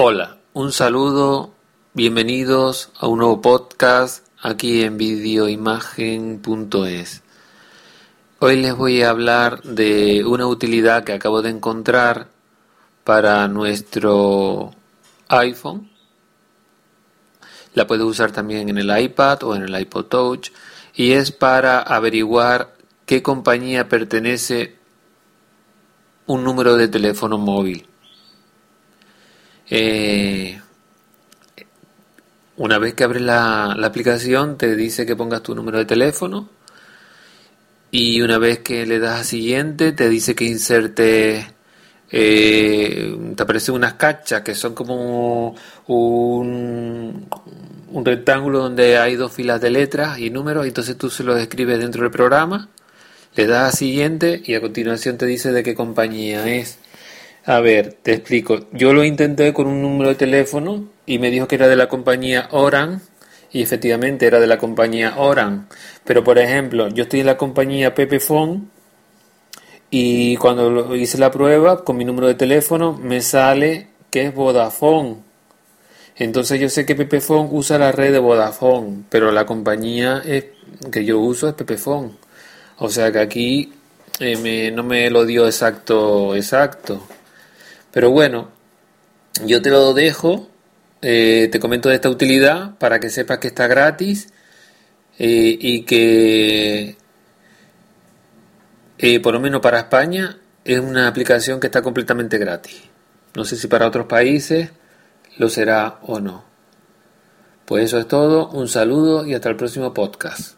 Hola, un saludo, bienvenidos a un nuevo podcast aquí en videoimagen.es. Hoy les voy a hablar de una utilidad que acabo de encontrar para nuestro iPhone. La puedes usar también en el iPad o en el iPod Touch y es para averiguar qué compañía pertenece un número de teléfono móvil. Eh, una vez que abres la, aplicación te dice que pongas tu número de teléfono y una vez que le das a siguiente te dice que inserte eh, te aparecen unas cachas que son como un, un rectángulo donde hay dos filas de letras y números y entonces tú se los escribes dentro del programa le das a siguiente y a continuación te dice de qué compañía es a ver, te explico. Yo lo intenté con un número de teléfono y me dijo que era de la compañía Oran y efectivamente era de la compañía Oran. Pero por ejemplo, yo estoy en la compañía Pepefon y cuando hice la prueba con mi número de teléfono me sale que es Vodafone. Entonces yo sé que Pepefon usa la red de Vodafone, pero la compañía que yo uso es Pepefon. O sea que aquí eh, no me lo dio exacto, exacto. Pero bueno, yo te lo dejo, eh, te comento de esta utilidad para que sepas que está gratis eh, y que eh, por lo menos para España es una aplicación que está completamente gratis. No sé si para otros países lo será o no. Pues eso es todo, un saludo y hasta el próximo podcast.